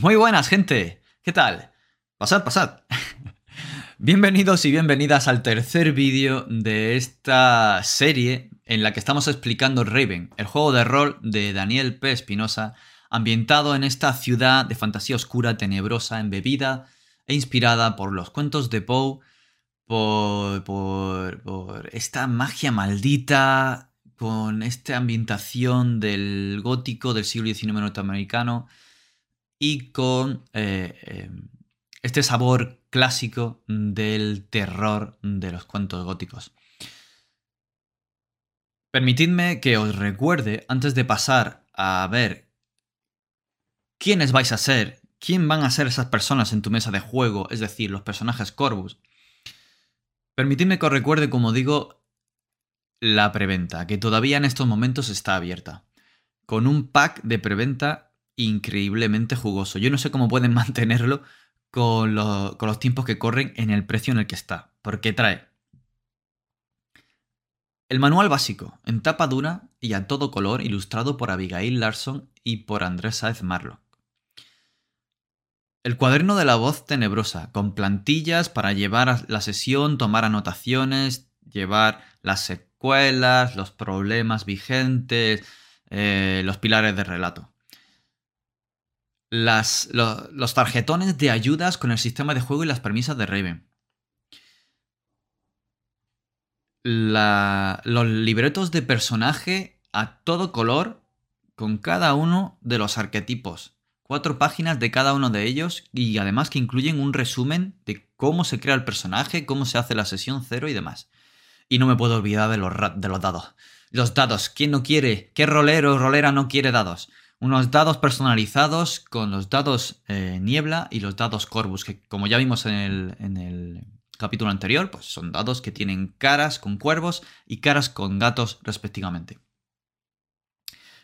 Muy buenas, gente. ¿Qué tal? Pasad, pasad. Bienvenidos y bienvenidas al tercer vídeo de esta serie en la que estamos explicando Raven, el juego de rol de Daniel P. Espinosa, ambientado en esta ciudad de fantasía oscura, tenebrosa, embebida e inspirada por los cuentos de Poe, por, por, por esta magia maldita, con esta ambientación del gótico del siglo XIX norteamericano y con eh, eh, este sabor clásico del terror de los cuentos góticos. Permitidme que os recuerde, antes de pasar a ver quiénes vais a ser, quién van a ser esas personas en tu mesa de juego, es decir, los personajes Corvus, permitidme que os recuerde, como digo, la preventa, que todavía en estos momentos está abierta, con un pack de preventa increíblemente jugoso. Yo no sé cómo pueden mantenerlo con, los tiempos que corren en el precio en el que está, porque trae el manual básico, en tapa dura y a todo color, ilustrado por Abigail Larson y por Andrés Saez Marlock. El cuaderno de la voz tenebrosa, con plantillas para llevar la sesión, tomar anotaciones, llevar las secuelas, los problemas vigentes, eh, los pilares de relato. Las, los tarjetones de ayudas con el sistema de juego y las premisas de Raven. los libretos de personaje a todo color con cada uno de los arquetipos. Cuatro páginas de cada uno de ellos y además que incluyen un resumen de cómo se crea el personaje, cómo se hace la sesión cero y demás. Y no me puedo olvidar de los, de los dados. Los dados, ¿quién no quiere? ¿Qué rolero o rolera no quiere dados? Unos dados personalizados con los dados eh, niebla y los dados Corvus, que como ya vimos en el capítulo anterior, pues son dados que tienen caras con cuervos y caras con gatos respectivamente.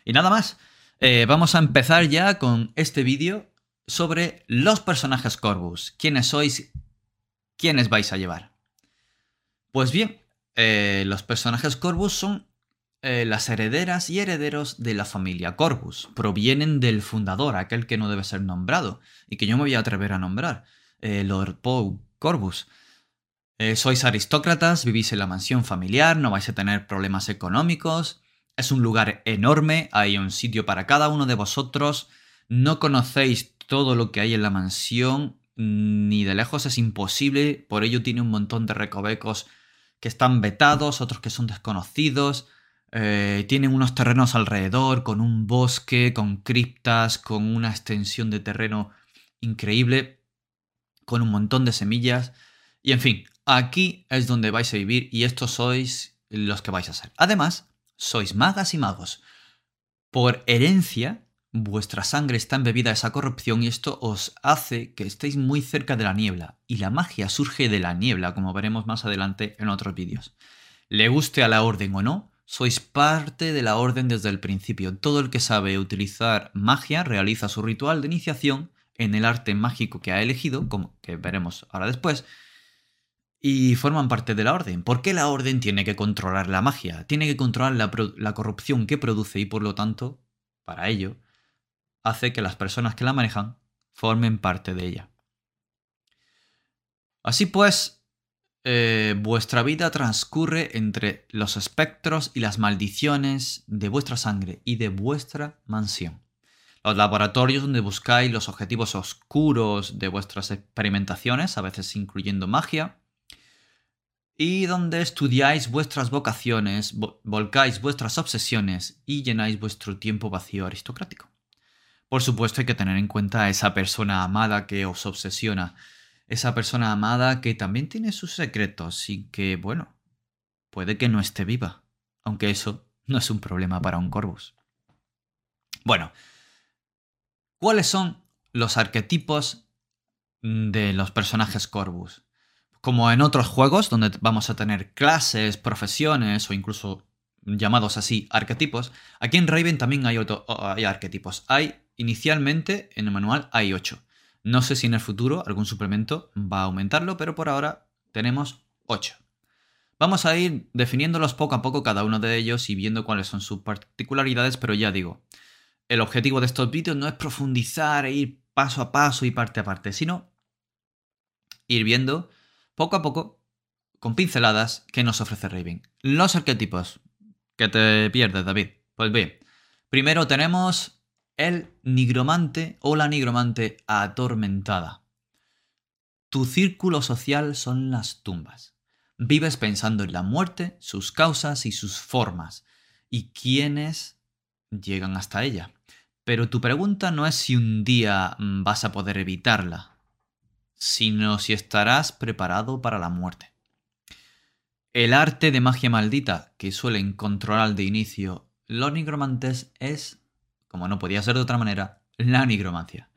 Y nada más, eh, vamos a empezar ya con este vídeo sobre los personajes Corvus. ¿Quiénes sois? ¿Quiénes vais a llevar? Pues bien, eh, los personajes Corvus son eh, las herederas y herederos de la familia Corvus. Provienen del fundador, aquel que no debe ser nombrado y que yo me voy a atrever a nombrar, Lord Poe Corvus. Eh, sois aristócratas, vivís en la mansión familiar, no vais a tener problemas económicos. Es un lugar enorme, hay un sitio para cada uno de vosotros. No conocéis todo lo que hay en la mansión, ni de lejos es imposible. Por ello tiene un montón de recovecos que están vetados, otros que son desconocidos. Eh, tienen unos terrenos alrededor, con un bosque, con criptas, con una extensión de terreno increíble, con un montón de semillas. Y en fin, Aquí es donde vais a vivir y estos sois los que vais a ser. Además, sois magas y magos. Por herencia, vuestra sangre está embebida a esa corrupción y esto os hace que estéis muy cerca de la niebla. Y la magia surge de la niebla, como veremos más adelante en otros vídeos. Le guste a la orden o no, sois parte de la orden desde el principio. Todo el que sabe utilizar magia realiza su ritual de iniciación en el arte mágico que ha elegido, como que veremos ahora después, y forman parte de la orden. ¿Por qué la orden tiene que controlar la magia? Tiene que controlar la, corrupción que produce y por lo tanto, para ello, hace que las personas que la manejan formen parte de ella. Así pues, eh, vuestra vida transcurre entre los espectros y las maldiciones de vuestra sangre y de vuestra mansión. Los laboratorios donde buscáis los objetivos oscuros de vuestras experimentaciones, a veces incluyendo magia, y donde estudiáis vuestras vocaciones, volcáis vuestras obsesiones y llenáis vuestro tiempo vacío aristocrático. Por supuesto hay que tener en cuenta a esa persona amada que os obsesiona, esa persona amada que también tiene sus secretos y que, bueno, puede que no esté viva, aunque eso no es un problema para un Corvus. Bueno, ¿cuáles son los arquetipos de los personajes Corvus? como en otros juegos donde vamos a tener clases, profesiones o incluso llamados así arquetipos, aquí en Raven también hay, hay arquetipos. Hay inicialmente en el manual hay 8. No sé si en el futuro algún suplemento va a aumentarlo, pero por ahora tenemos 8. Vamos a ir definiéndolos poco a poco cada uno de ellos y viendo cuáles son sus particularidades, pero ya digo, el objetivo de estos vídeos no es profundizar e ir paso a paso y parte a parte, sino ir viendo poco a poco, con pinceladas, qué nos ofrece Raven. Los arquetipos. Que te pierdes, David. Pues bien, primero tenemos el nigromante o la nigromante atormentada. Tu círculo social son las tumbas. Vives pensando en la muerte, sus causas y sus formas, y quiénes llegan hasta ella. Pero tu pregunta no es si un día mm, vas a poder evitarla, sino si estarás preparado para la muerte. El arte de magia maldita que suelen controlar de inicio los nigromantes es, como no podía ser de otra manera, la nigromancia.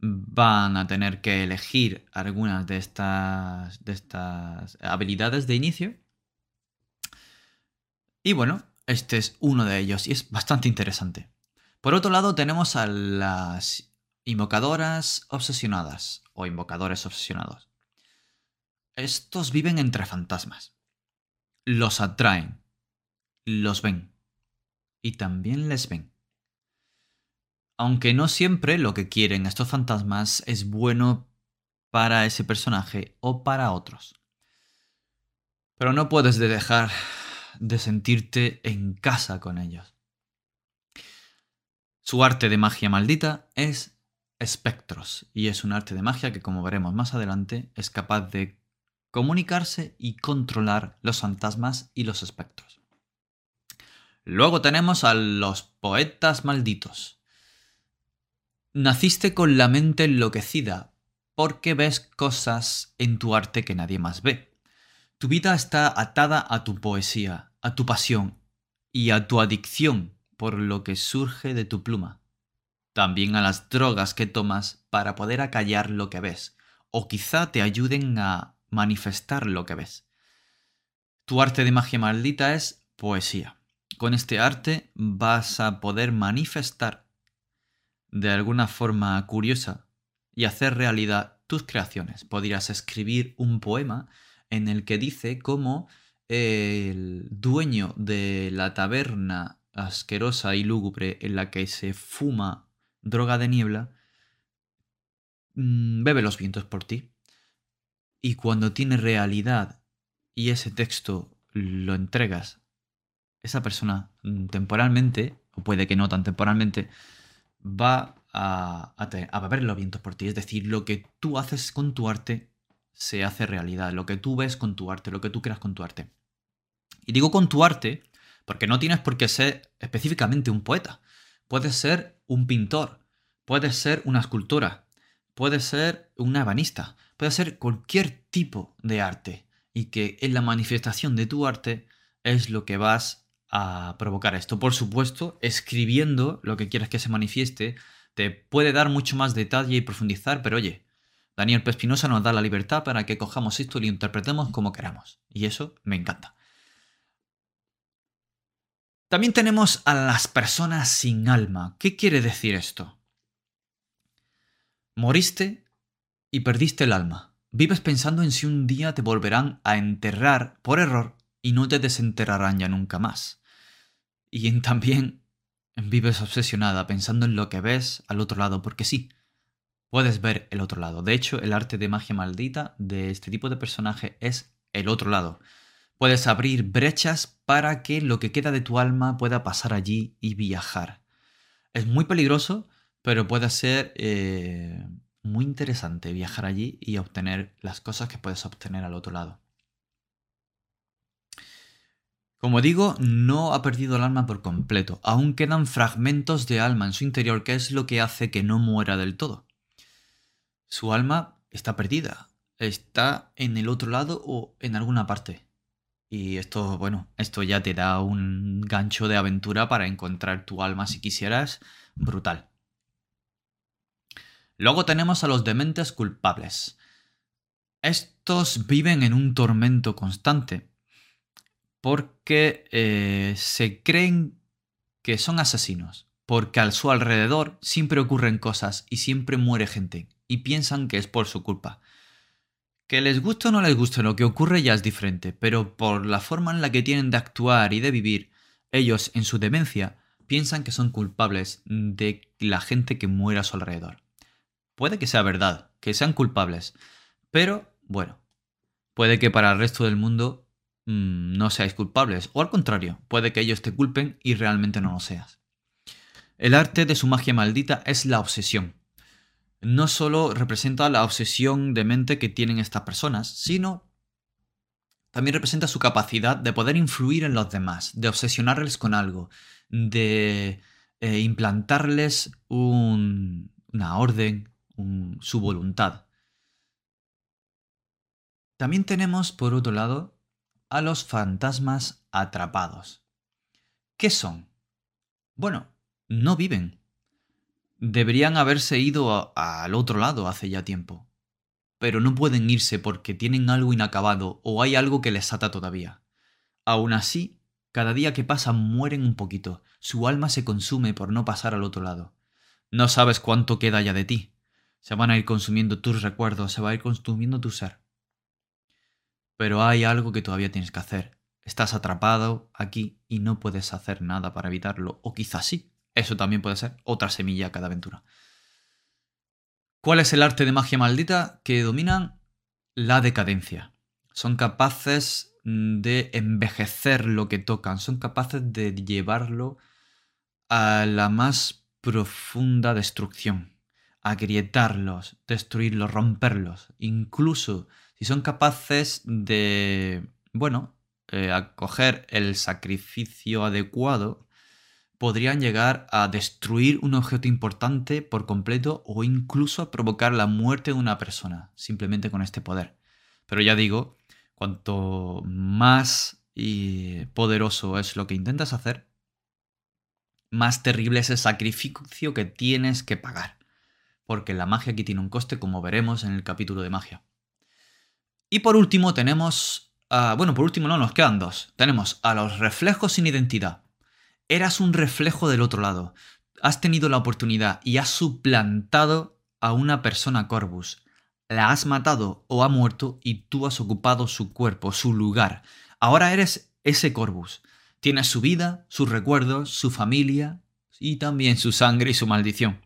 Van a tener que elegir algunas de estas, de estas habilidades de inicio. Y bueno, este es uno de ellos y es bastante interesante. Por otro lado tenemos a las invocadoras obsesionadas o invocadores obsesionados. Estos viven entre fantasmas. Los atraen, los ven y también les ven. Aunque no siempre lo que quieren estos fantasmas es bueno para ese personaje o para otros. Pero no puedes dejar de sentirte en casa con ellos. Su arte de magia maldita es espectros y es un arte de magia que como veremos más adelante es capaz de comunicarse y controlar los fantasmas y los espectros. Luego tenemos a los poetas malditos. Naciste con la mente enloquecida porque ves cosas en tu arte que nadie más ve. Tu vida está atada a tu poesía, a tu pasión y a tu adicción por lo que surge de tu pluma. También a las drogas que tomas para poder acallar lo que ves, o quizá te ayuden a manifestar lo que ves. Tu arte de magia maldita es poesía. Con este arte vas a poder manifestar de alguna forma curiosa y hacer realidad tus creaciones. Podrías escribir un poema en el que dice cómo el dueño de la taberna asquerosa y lúgubre en la que se fuma droga de niebla mm, bebe los vientos por ti. Y cuando tiene realidad y ese texto lo entregas, esa persona mm, temporalmente, o puede que no tan temporalmente, va a, a, beber los vientos por ti. Es decir, lo que tú haces con tu arte se hace realidad. Lo que tú ves con tu arte, lo que tú creas con tu arte. Y digo con tu arte porque no tienes por qué ser específicamente un poeta. Puedes ser un pintor, puedes ser una escultora, puedes ser un ebanista, puede ser cualquier tipo de arte y que en la manifestación de tu arte es lo que vas a provocar esto. Por supuesto, escribiendo lo que quieres que se manifieste te puede dar mucho más detalle y profundizar, pero oye, Daniel Pespinosa nos da la libertad para que cojamos esto y lo interpretemos como queramos. Y eso me encanta. También tenemos a las personas sin alma. ¿Qué quiere decir esto? Moriste y perdiste el alma. Vives pensando en si un día te volverán a enterrar por error y no te desenterrarán ya nunca más. Y en también vives obsesionada pensando en lo que ves al otro lado, porque sí, puedes ver el otro lado. De hecho, el arte de magia maldita de este tipo de personaje es el otro lado. Puedes abrir brechas para que lo que queda de tu alma pueda pasar allí y viajar. Es muy peligroso, pero puede ser eh, muy interesante viajar allí y obtener las cosas que puedes obtener al otro lado. Como digo, no ha perdido el alma por completo, aún quedan fragmentos de alma en su interior, que es lo que hace que no muera del todo. Su alma está perdida, está en el otro lado o en alguna parte. Y esto, bueno, esto ya te da un gancho de aventura para encontrar tu alma si quisieras, brutal. Luego tenemos a los dementes culpables. Estos viven en un tormento constante porque eh, se creen que son asesinos, porque a su alrededor siempre ocurren cosas y siempre muere gente y piensan que es por su culpa. Que les guste o no les guste lo que ocurre ya es diferente, pero por la forma en la que tienen de actuar y de vivir, ellos en su demencia piensan que son culpables de la gente que muere a su alrededor. puede que sea verdad, que sean culpables. Pero, bueno, puede que para el resto del mundo mm, no seáis culpables. O al contrario, puede que ellos te culpen y realmente no lo seas. El arte de su magia maldita es la obsesión. No solo representa la obsesión de mente que tienen estas personas, sino también representa su capacidad de poder influir en los demás, de obsesionarles con algo, de eh, implantarles una orden, su voluntad. También tenemos, por otro lado, a los fantasmas atrapados. ¿Qué son? Bueno, no viven. Deberían haberse ido al otro lado hace ya tiempo. Pero no pueden irse porque tienen algo inacabado o hay algo que les ata todavía. Aún así, cada día que pasa mueren un poquito, su alma se consume por no pasar al otro lado. No sabes cuánto queda ya de ti. Se van a ir consumiendo tus recuerdos, se va a ir consumiendo tu ser. Pero hay algo que todavía tienes que hacer. Estás atrapado aquí y no puedes hacer nada para evitarlo. O quizás sí. Eso también puede ser otra semilla a cada aventura. ¿Cuál es el arte de magia maldita que dominan? La decadencia. Son capaces de envejecer lo que tocan, son capaces de llevarlo a la más profunda destrucción, agrietarlos, destruirlos, romperlos. Incluso si son capaces de, bueno, eh, acoger el sacrificio adecuado, podrían llegar a destruir un objeto importante por completo o incluso a provocar la muerte de una persona, simplemente con este poder. Pero ya digo, cuanto más poderoso es lo que intentas hacer, más terrible es el sacrificio que tienes que pagar. Porque la magia aquí tiene un coste, como veremos en el capítulo de magia. Y por último tenemos... bueno, por último no, nos quedan dos. Tenemos a los reflejos sin identidad. Eras un reflejo del otro lado. Has tenido la oportunidad y has suplantado a una persona Corvus. La has matado o ha muerto y tú has ocupado su cuerpo, su lugar. Ahora eres ese Corvus. Tienes su vida, sus recuerdos, su familia y también su sangre y su maldición.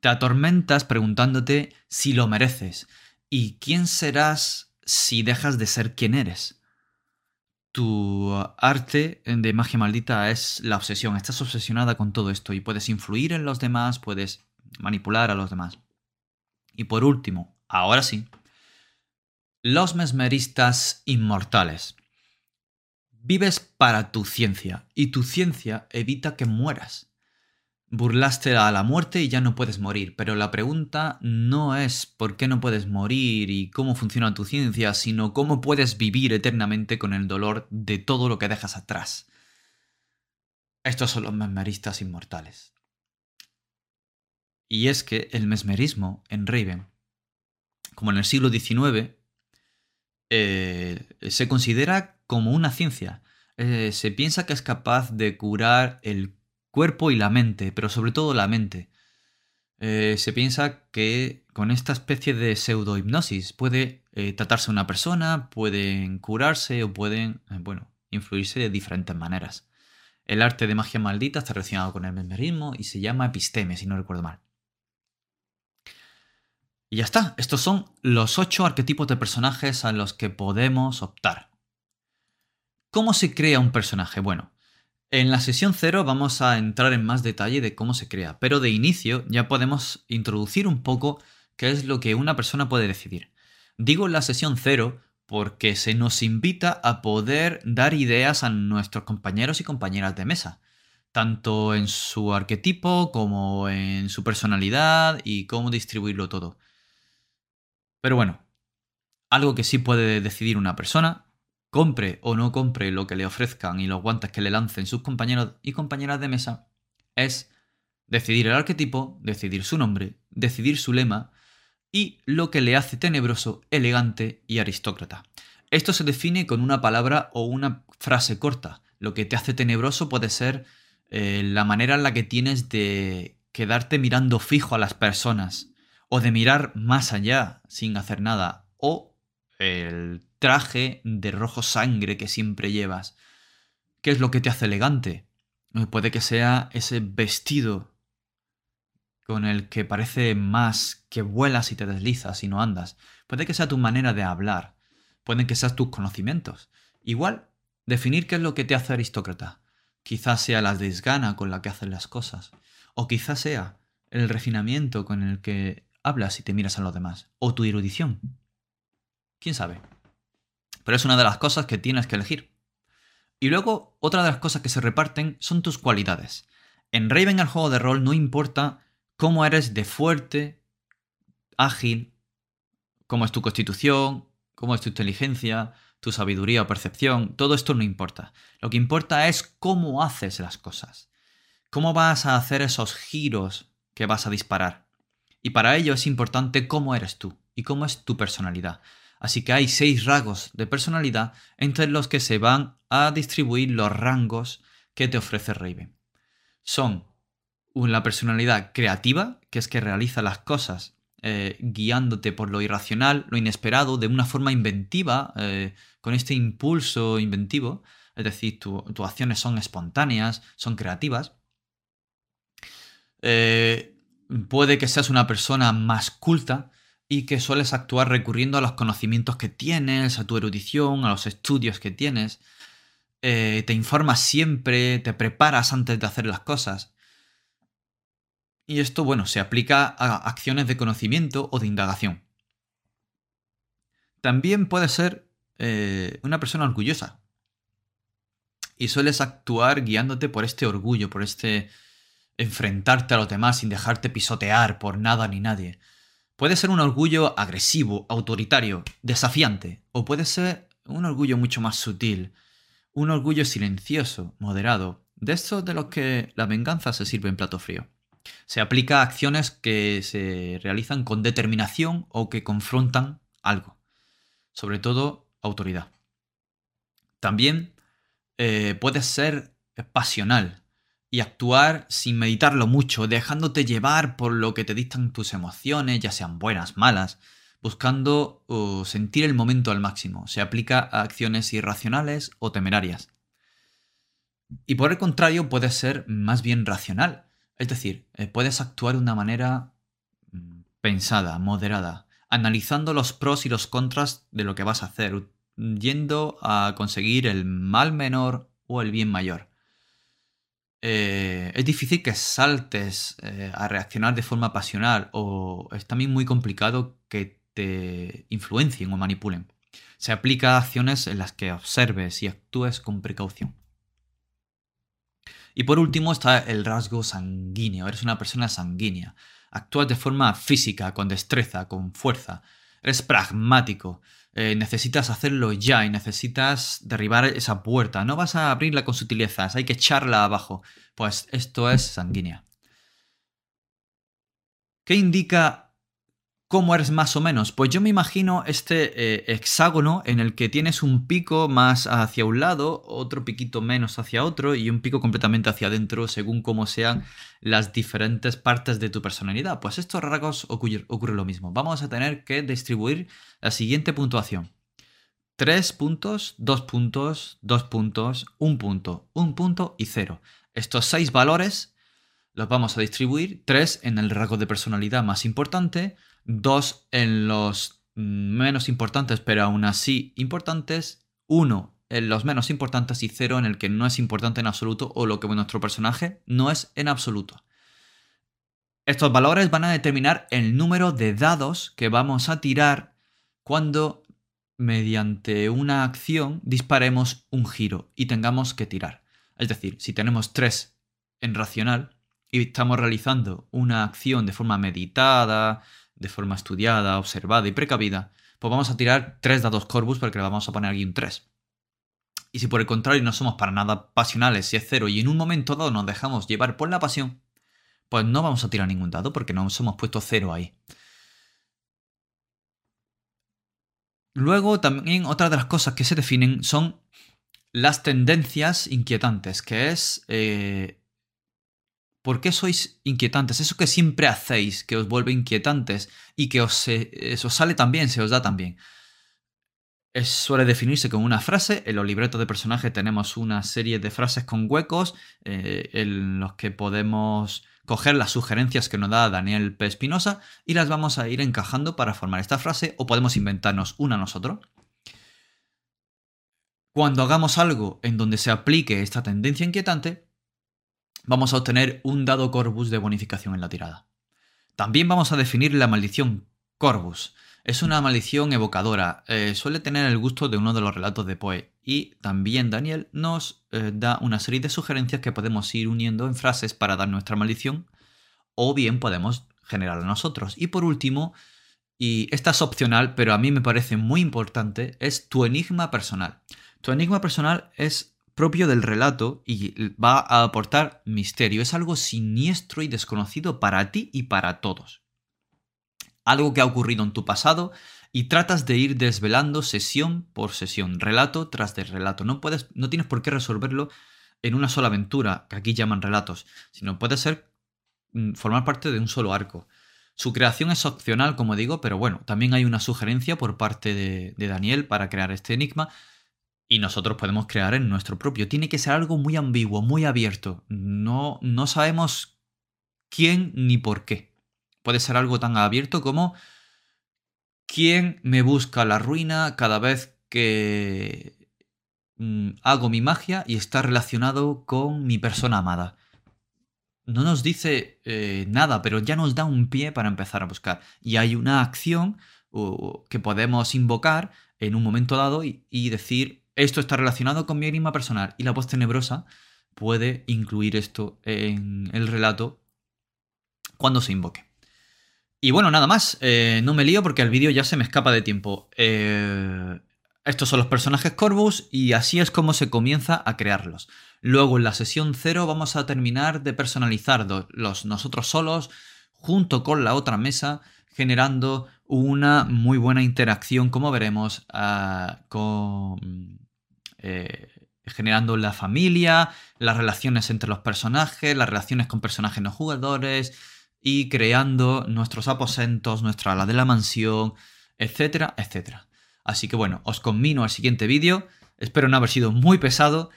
Te atormentas preguntándote si lo mereces y quién serás si dejas de ser quien eres tu arte de magia maldita es la obsesión. Estás obsesionada con todo esto y puedes influir en los demás, puedes manipular a los demás. Y por último, ahora sí, los mesmeristas inmortales. Vives para tu ciencia y tu ciencia evita que mueras. Burlaste a la muerte y ya no puedes morir, pero la pregunta no es por qué no puedes morir y cómo funciona tu ciencia, sino cómo puedes vivir eternamente con el dolor de todo lo que dejas atrás. Estos son los mesmeristas inmortales. Y es que el mesmerismo en Raven, como en el siglo XIX, eh, se considera como una ciencia. Eh, se piensa que es capaz de curar el cuerpo y la mente, pero sobre todo la mente. Eh, se piensa que con esta especie de pseudo-hipnosis puede eh, tratarse una persona, pueden curarse o pueden, eh, bueno, influirse de diferentes maneras. El arte de magia maldita está relacionado con el mesmerismo y se llama episteme, si no recuerdo mal. Y ya está, estos son los ocho arquetipos de personajes a los que podemos optar. ¿Cómo se crea un personaje? Bueno, en la sesión 0 vamos a entrar en más detalle de cómo se crea, pero de inicio ya podemos introducir un poco qué es lo que una persona puede decidir. Digo la sesión 0 porque se nos invita a poder dar ideas a nuestros compañeros y compañeras de mesa, tanto en su arquetipo como en su personalidad y cómo distribuirlo todo. Pero bueno, algo que sí puede decidir una persona compre o no compre lo que le ofrezcan y los guantes que le lancen sus compañeros y compañeras de mesa, es decidir el arquetipo, decidir su nombre, decidir su lema y lo que le hace tenebroso, elegante y aristócrata. Esto se define con una palabra o una frase corta. Lo que te hace tenebroso puede ser eh, la manera en la que tienes de quedarte mirando fijo a las personas o de mirar más allá sin hacer nada o el traje de rojo sangre que siempre llevas. ¿Qué es lo que te hace elegante? Eh, puede que sea ese vestido con el que parece más que vuelas y te deslizas y no andas. Puede que sea tu manera de hablar, pueden que sean tus conocimientos. Igual, definir qué es lo que te hace aristócrata. Quizás sea la desgana con la que haces las cosas, o quizás sea el refinamiento con el que hablas y te miras a los demás, o tu erudición. ¿Quién sabe? Pero es una de las cosas que tienes que elegir. Y luego, otra de las cosas que se reparten son tus cualidades. En Raven, el juego de rol, no importa cómo eres de fuerte, ágil, cómo es tu constitución, cómo es tu inteligencia, tu sabiduría o percepción, todo esto no importa. Lo que importa es cómo haces las cosas. Cómo vas a hacer esos giros que vas a disparar. Y para ello es importante cómo eres tú y cómo es tu personalidad. Así que hay seis rasgos de personalidad entre los que se van a distribuir los rangos que te ofrece Raven. Son la personalidad creativa, que es que realiza las cosas eh, guiándote por lo irracional, lo inesperado, de una forma inventiva, eh, con este impulso inventivo, es decir, tus acciones son espontáneas, son creativas. Eh, puede que seas una persona más culta y que sueles actuar recurriendo a los conocimientos que tienes, a tu erudición, a los estudios que tienes. te informas siempre, te preparas antes de hacer las cosas. Y esto, bueno, se aplica a acciones de conocimiento o de indagación. También puede ser eh, una persona orgullosa. Y sueles actuar guiándote por este orgullo, por este enfrentarte a los demás sin dejarte pisotear por nada ni nadie. Puede ser un orgullo agresivo, autoritario, desafiante, o puede ser un orgullo mucho más sutil, un orgullo silencioso, moderado, de estos de los que la venganza se sirve en plato frío. Se aplica a acciones que se realizan con determinación o que confrontan algo, sobre todo autoridad. También eh, puedes ser pasional y actuar sin meditarlo mucho, dejándote llevar por lo que te dictan tus emociones, ya sean buenas, malas, buscando sentir el momento al máximo. Se aplica a acciones irracionales o temerarias. Y por el contrario, puedes ser más bien racional, es decir, eh, puedes actuar de una manera mm, pensada, moderada, analizando los pros y los contras de lo que vas a hacer, yendo a conseguir el mal menor o el bien mayor. Eh, es difícil que saltes eh, a reaccionar de forma pasional o es también muy complicado que te influencien o manipulen. Se aplica a acciones en las que observes y actúes con precaución. Y por último está el rasgo sanguíneo. Eres una persona sanguínea. Actúas de forma física, con destreza, con fuerza. Eres pragmático. Eh, necesitas hacerlo ya y necesitas derribar esa puerta. No vas a abrirla con sutilezas, hay que echarla abajo. Pues esto es sanguínea. ¿Qué indica ¿Cómo eres más o menos? Pues yo me imagino este eh, hexágono en el que tienes un pico más hacia un lado, otro piquito menos hacia otro y un pico completamente hacia adentro según cómo sean las diferentes partes de tu personalidad. Pues estos rasgos ocurre, ocurre lo mismo. Vamos a tener que distribuir la siguiente puntuación. 3 puntos, 2 puntos, 2 puntos, 1 punto, 1 punto y 0. Estos 6 valores los vamos a distribuir, 3 en el rasgo de personalidad más importante, dos en los menos importantes, pero aún así importantes, uno en los menos importantes y cero en el que no es importante en absoluto o lo que nuestro personaje no es en absoluto. Estos valores van a determinar el número de dados que vamos a tirar cuando mediante una acción disparemos un giro y tengamos que tirar. Es decir, si tenemos tres en racional y estamos realizando una acción de forma meditada, de forma estudiada, observada y precavida, pues vamos a tirar 3 dados Corvus porque le vamos a poner aquí un 3. Y si por el contrario no somos para nada pasionales, si es cero y en un momento dado nos dejamos llevar por la pasión, pues no vamos a tirar ningún dado porque no nos hemos puesto cero ahí. Luego también otra de las cosas que se definen son las tendencias inquietantes, que es eh, ¿Por qué sois inquietantes? Eso que siempre hacéis, que os vuelve inquietantes y que os, sale tan bien, se os da tan bien. suele definirse con una frase. En los libretos de personaje tenemos una serie de frases con huecos eh, en los que podemos coger las sugerencias que nos da Daniel P. Espinosa y las vamos a ir encajando para formar esta frase o podemos inventarnos una nosotros. Cuando hagamos algo en donde se aplique esta tendencia inquietante, vamos a obtener un dado Corvus de bonificación en la tirada. También vamos a definir la maldición Corvus. Es una maldición evocadora, eh, suele tener el gusto de uno de los relatos de Poe y también Daniel nos eh, da una serie de sugerencias que podemos ir uniendo en frases para dar nuestra maldición o bien podemos generarla nosotros. Y por último, y esta es opcional, pero a mí me parece muy importante, es tu enigma personal. Tu enigma personal es propio del relato y va a aportar misterio. Es algo siniestro y desconocido para ti y para todos. Algo que ha ocurrido en tu pasado y tratas de ir desvelando sesión por sesión, relato tras de relato. No, puedes, no tienes por qué resolverlo en una sola aventura, que aquí llaman relatos, sino puede ser mm, formar parte de un solo arco. Su creación es opcional, como digo, pero bueno, también hay una sugerencia por parte de, de Daniel para crear este enigma y nosotros podemos crear en nuestro propio. Tiene que ser algo muy ambiguo, muy abierto. No, no sabemos quién ni por qué. Puede ser algo tan abierto como quién me busca la ruina cada vez que mm, hago mi magia y está relacionado con mi persona amada. No nos dice eh, nada, pero ya nos da un pie para empezar a buscar. Y hay una acción que podemos invocar en un momento dado y decir, esto está relacionado con mi enigma personal y la voz tenebrosa puede incluir esto en el relato cuando se invoque. Y bueno, nada más, eh, no me lío porque el vídeo ya se me escapa de tiempo. Eh, estos son los personajes Corvus y así es como se comienza a crearlos. Luego en la sesión 0 vamos a terminar de personalizarlos nosotros solos junto con la otra mesa generando una muy buena interacción como veremos ah, con eh, generando la familia, las relaciones entre los personajes, las relaciones con personajes no jugadores y creando nuestros aposentos, nuestra ala de la mansión, etcétera, etcétera. Así que bueno, os conmino al siguiente vídeo, espero no haber sido muy pesado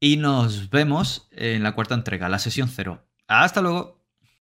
y nos vemos en la cuarta entrega, la sesión cero. Hasta luego.